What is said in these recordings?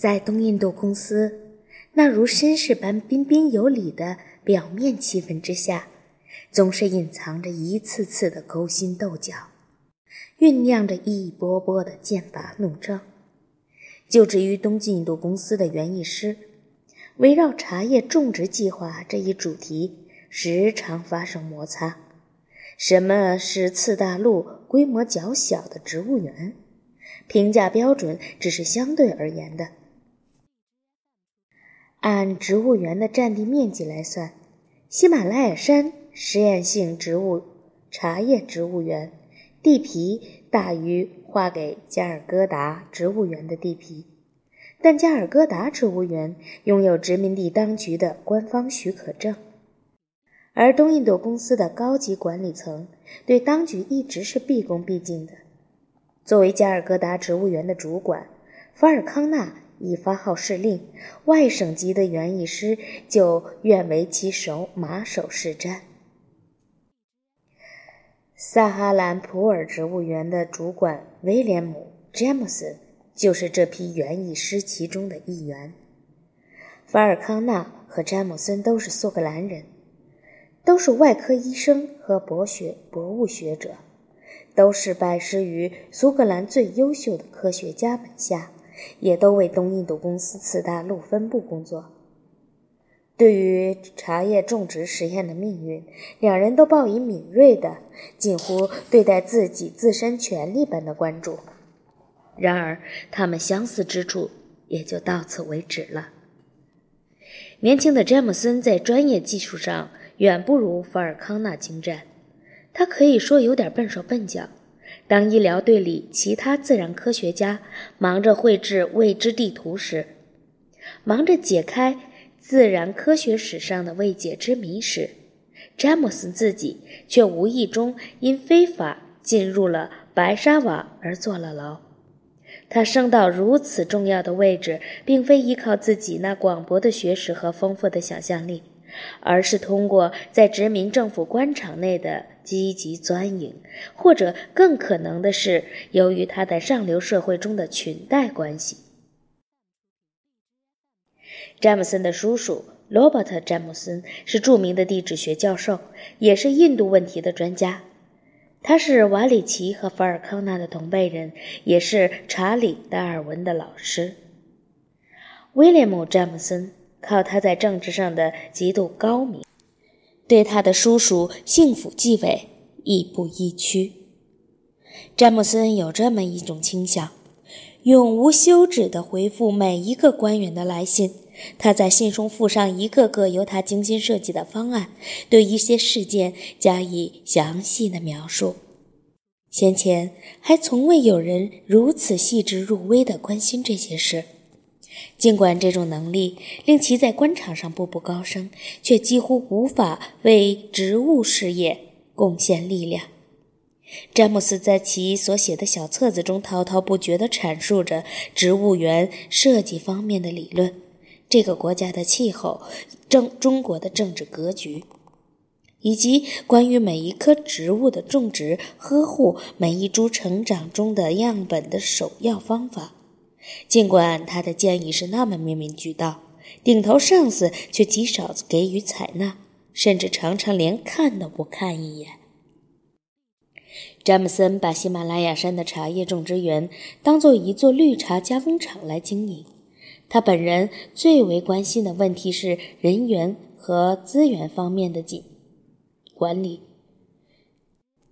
在东印度公司，那如绅士般彬彬有礼的表面气氛之下，总是隐藏着一次次的勾心斗角，酝酿着一波波的剑拔弩张。就职于东印度公司的园艺师，围绕茶叶种植计划这一主题，时常发生摩擦。什么是次大陆规模较小的植物园？评价标准只是相对而言的。按植物园的占地面积来算，喜马拉雅山实验性植物茶叶植物园地皮大于划给加尔各答植物园的地皮，但加尔各答植物园拥有殖民地当局的官方许可证，而东印度公司的高级管理层对当局一直是毕恭毕敬的。作为加尔各答植物园的主管，法尔康纳。一发号施令，外省级的园艺师就愿为其手马首是瞻。萨哈兰普尔植物园的主管威廉姆·詹姆森就是这批园艺师其中的一员。法尔康纳和詹姆森都是苏格兰人，都是外科医生和博学博物学者，都是拜师于苏格兰最优秀的科学家门下。也都为东印度公司次大陆分部工作。对于茶叶种植实验的命运，两人都报以敏锐的、近乎对待自己自身权利般的关注。然而，他们相似之处也就到此为止了。年轻的詹姆森在专业技术上远不如福尔康纳精湛，他可以说有点笨手笨脚。当医疗队里其他自然科学家忙着绘制未知地图时，忙着解开自然科学史上的未解之谜时，詹姆斯自己却无意中因非法进入了白沙瓦而坐了牢。他升到如此重要的位置，并非依靠自己那广博的学识和丰富的想象力。而是通过在殖民政府官场内的积极钻营，或者更可能的是，由于他在上流社会中的裙带关系。詹姆森的叔叔罗伯特·詹姆森是著名的地质学教授，也是印度问题的专家。他是瓦里奇和法尔康纳的同辈人，也是查理·达尔文的老师。威廉姆·詹姆森。靠他在政治上的极度高明，对他的叔叔幸福继位亦步亦趋。詹姆森有这么一种倾向，永无休止地回复每一个官员的来信。他在信中附上一个个由他精心设计的方案，对一些事件加以详细的描述。先前还从未有人如此细致入微地关心这些事。尽管这种能力令其在官场上步步高升，却几乎无法为植物事业贡献力量。詹姆斯在其所写的小册子中滔滔不绝地阐述着植物园设计方面的理论，这个国家的气候、政中国的政治格局，以及关于每一棵植物的种植、呵护、每一株成长中的样本的首要方法。尽管他的建议是那么面面俱到，顶头上司却极少给予采纳，甚至常常连看都不看一眼。詹姆森把喜马拉雅山的茶叶种植园当做一座绿茶加工厂来经营。他本人最为关心的问题是人员和资源方面的紧管理。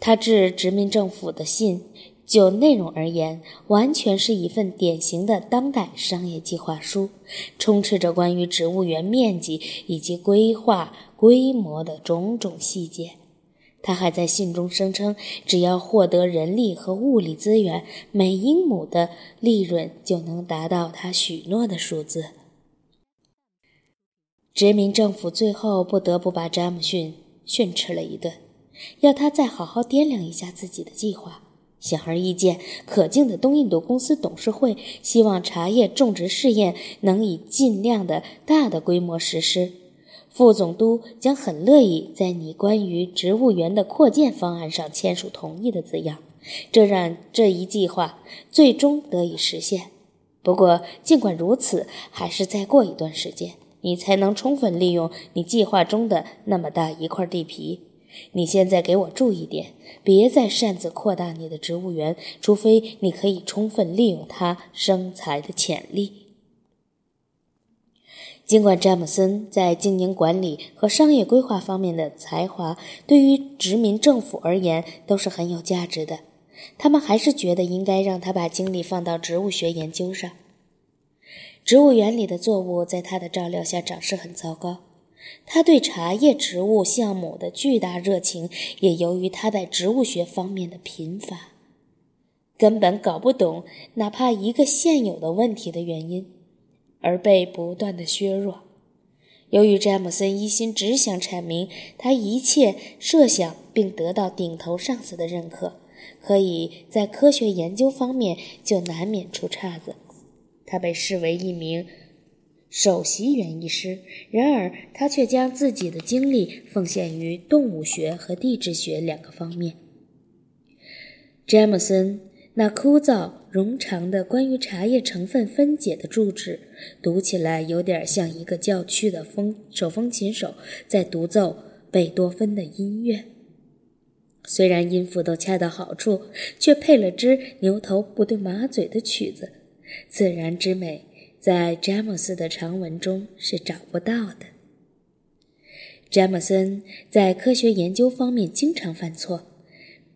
他致殖民政府的信。就内容而言，完全是一份典型的当代商业计划书，充斥着关于植物园面积以及规划规模的种种细节。他还在信中声称，只要获得人力和物力资源，每英亩的利润就能达到他许诺的数字。殖民政府最后不得不把詹姆逊训斥了一顿，要他再好好掂量一下自己的计划。显而易见，可敬的东印度公司董事会希望茶叶种植试验能以尽量的大的规模实施。副总督将很乐意在你关于植物园的扩建方案上签署同意的字样，这让这一计划最终得以实现。不过，尽管如此，还是再过一段时间，你才能充分利用你计划中的那么大一块地皮。你现在给我注意点，别再擅自扩大你的植物园，除非你可以充分利用它生财的潜力。尽管詹姆森在经营管理和商业规划方面的才华，对于殖民政府而言都是很有价值的，他们还是觉得应该让他把精力放到植物学研究上。植物园里的作物在他的照料下长势很糟糕。他对茶叶植物项目的巨大热情，也由于他在植物学方面的贫乏，根本搞不懂哪怕一个现有的问题的原因，而被不断的削弱。由于詹姆森一心只想阐明他一切设想，并得到顶头上司的认可，可以在科学研究方面就难免出岔子。他被视为一名。首席园艺师，然而他却将自己的精力奉献于动物学和地质学两个方面。詹姆森那枯燥冗长的关于茶叶成分分解的注释，读起来有点像一个教区的风手风琴手在独奏贝多芬的音乐。虽然音符都恰到好处，却配了支牛头不对马嘴的曲子，自然之美。在詹姆斯的长文中是找不到的。詹姆森在科学研究方面经常犯错，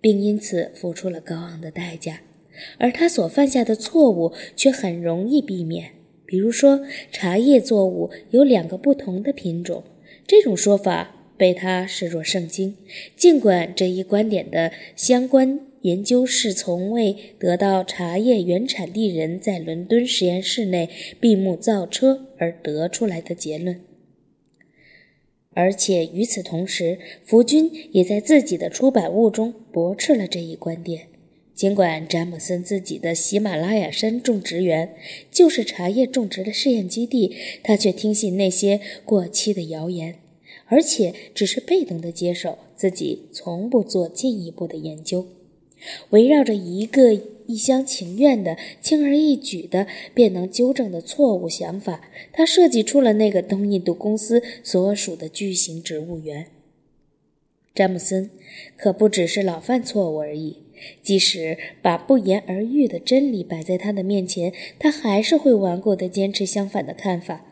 并因此付出了高昂的代价，而他所犯下的错误却很容易避免。比如说，茶叶作物有两个不同的品种，这种说法被他视若圣经，尽管这一观点的相关。研究是从未得到茶叶原产地人在伦敦实验室内闭目造车而得出来的结论，而且与此同时，福军也在自己的出版物中驳斥了这一观点。尽管詹姆森自己的喜马拉雅山种植园就是茶叶种植的试验基地，他却听信那些过期的谣言，而且只是被动地接受，自己从不做进一步的研究。围绕着一个一厢情愿的、轻而易举的便能纠正的错误想法，他设计出了那个东印度公司所属的巨型植物园。詹姆森可不只是老犯错误而已，即使把不言而喻的真理摆在他的面前，他还是会顽固地坚持相反的看法。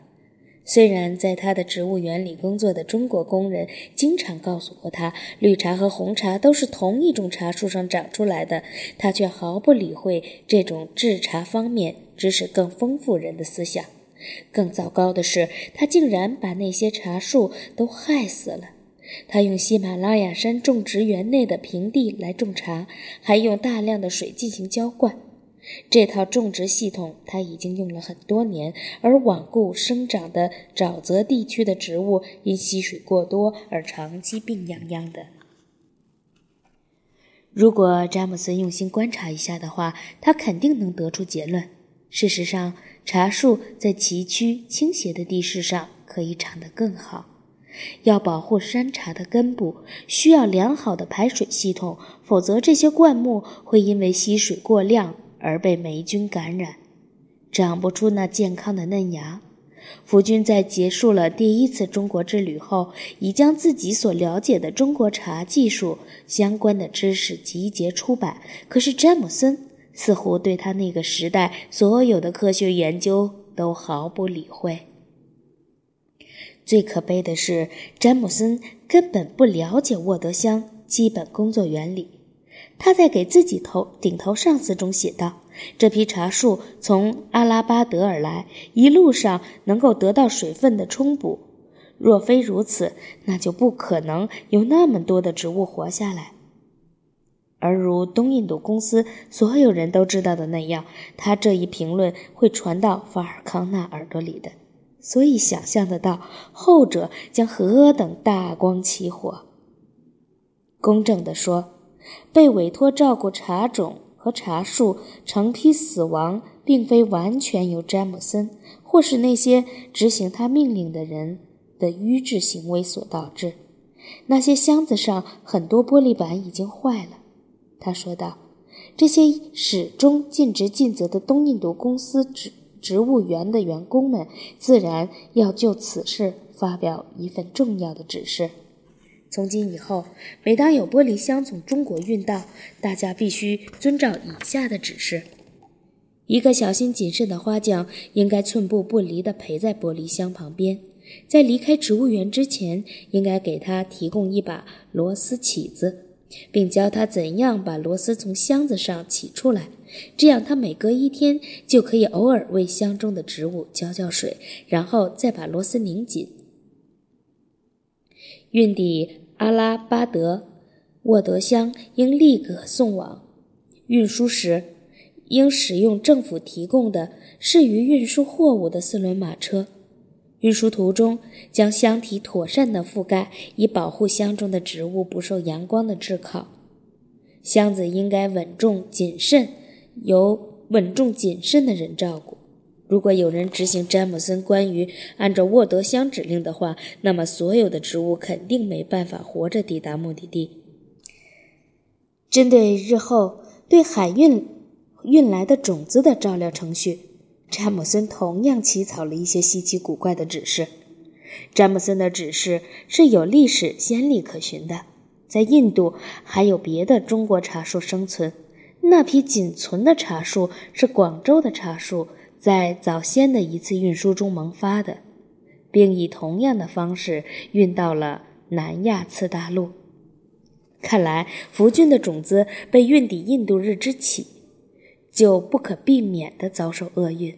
虽然在他的植物园里工作的中国工人经常告诉过他，绿茶和红茶都是同一种茶树上长出来的，他却毫不理会这种制茶方面知识更丰富人的思想。更糟糕的是，他竟然把那些茶树都害死了。他用喜马拉雅山种植园内的平地来种茶，还用大量的水进行浇灌。这套种植系统他已经用了很多年，而罔顾生长的沼泽地区的植物因吸水过多而长期病殃殃的。如果詹姆斯用心观察一下的话，他肯定能得出结论。事实上，茶树在崎岖倾斜的地势上可以长得更好。要保护山茶的根部，需要良好的排水系统，否则这些灌木会因为吸水过量。而被霉菌感染，长不出那健康的嫩芽。福军在结束了第一次中国之旅后，已将自己所了解的中国茶技术相关的知识集结出版。可是詹姆森似乎对他那个时代所有的科学研究都毫不理会。最可悲的是，詹姆森根本不了解沃德香基本工作原理。他在给自己头顶头上司中写道：“这批茶树从阿拉巴德而来，一路上能够得到水分的充补。若非如此，那就不可能有那么多的植物活下来。而如东印度公司所有人都知道的那样，他这一评论会传到法尔康纳耳朵里的。所以想象得到，后者将何等大光起火。公正地说。”被委托照顾茶种和茶树成批死亡，并非完全由詹姆森或是那些执行他命令的人的愚智行为所导致。那些箱子上很多玻璃板已经坏了，他说道。这些始终尽职尽责的东印度公司职植物园的员工们自然要就此事发表一份重要的指示。从今以后，每当有玻璃箱从中国运到，大家必须遵照以下的指示：一个小心谨慎的花匠应该寸步不离地陪在玻璃箱旁边，在离开植物园之前，应该给他提供一把螺丝起子，并教他怎样把螺丝从箱子上起出来。这样，他每隔一天就可以偶尔为箱中的植物浇浇水，然后再把螺丝拧紧。运抵阿拉巴德沃德乡应立刻送往。运输时，应使用政府提供的适于运输货物的四轮马车。运输途中，将箱体妥善地覆盖，以保护箱中的植物不受阳光的炙烤。箱子应该稳重谨慎。由稳重谨慎的人照顾。如果有人执行詹姆森关于按照沃德乡指令的话，那么所有的植物肯定没办法活着抵达目的地。针对日后对海运运来的种子的照料程序，詹姆森同样起草了一些稀奇古怪的指示。詹姆森的指示是有历史先例可循的，在印度还有别的中国茶树生存。那批仅存的茶树是广州的茶树在早先的一次运输中萌发的，并以同样的方式运到了南亚次大陆。看来福菌的种子被运抵印度日之起，就不可避免地遭受厄运。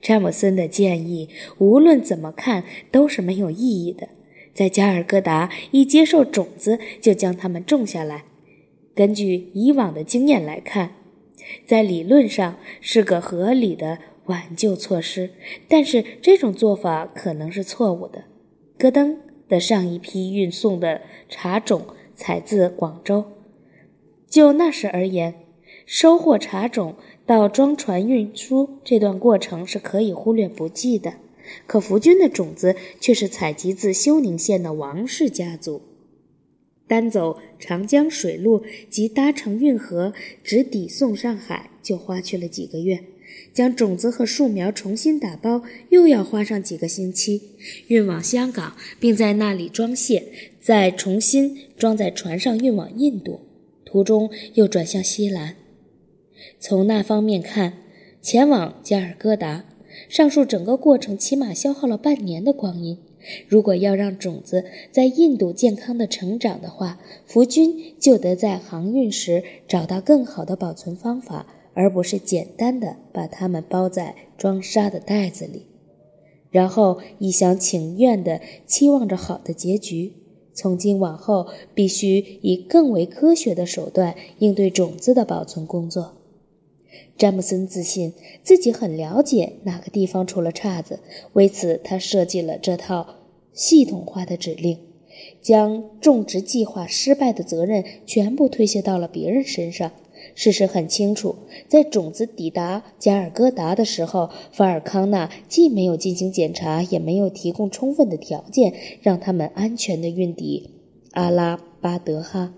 詹姆森的建议无论怎么看都是没有意义的。在加尔各答一接受种子，就将它们种下来。根据以往的经验来看，在理论上是个合理的挽救措施，但是这种做法可能是错误的。戈登的上一批运送的茶种采自广州，就那时而言，收获茶种到装船运输这段过程是可以忽略不计的。可福军的种子却是采集自休宁县的王氏家族。单走长江水路及搭乘运河直抵送上海，就花去了几个月；将种子和树苗重新打包，又要花上几个星期；运往香港，并在那里装卸，再重新装在船上运往印度，途中又转向西兰。从那方面看，前往加尔各答，上述整个过程起码消耗了半年的光阴。如果要让种子在印度健康的成长的话，福军就得在航运时找到更好的保存方法，而不是简单的把它们包在装沙的袋子里，然后一厢情愿地期望着好的结局。从今往后，必须以更为科学的手段应对种子的保存工作。詹姆森自信自己很了解哪个地方出了岔子，为此他设计了这套系统化的指令，将种植计划失败的责任全部推卸到了别人身上。事实很清楚，在种子抵达加尔各答的时候，法尔康纳既没有进行检查，也没有提供充分的条件让他们安全的运抵阿拉巴德哈。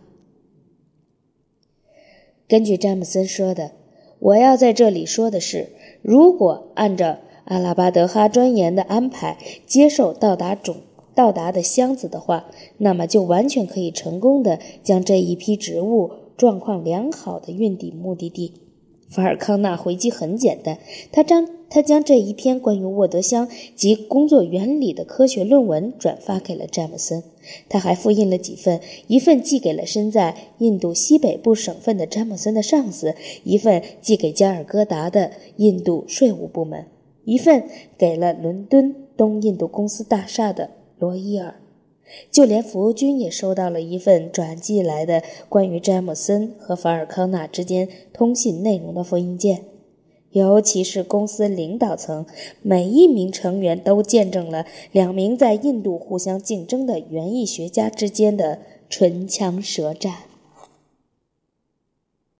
根据詹姆森说的。我要在这里说的是，如果按照阿拉巴德哈专员的安排接受到达种到达的箱子的话，那么就完全可以成功的将这一批植物状况良好的运抵目的地。法尔康纳回击很简单，他将他将这一篇关于沃德香及工作原理的科学论文转发给了詹姆森。他还复印了几份，一份寄给了身在印度西北部省份的詹姆森的上司，一份寄给加尔各答的印度税务部门，一份给了伦敦东印度公司大厦的罗伊尔。就连福军也收到了一份转寄来的关于詹姆森和法尔康纳之间通信内容的复印件，尤其是公司领导层每一名成员都见证了两名在印度互相竞争的园艺学家之间的唇枪舌战。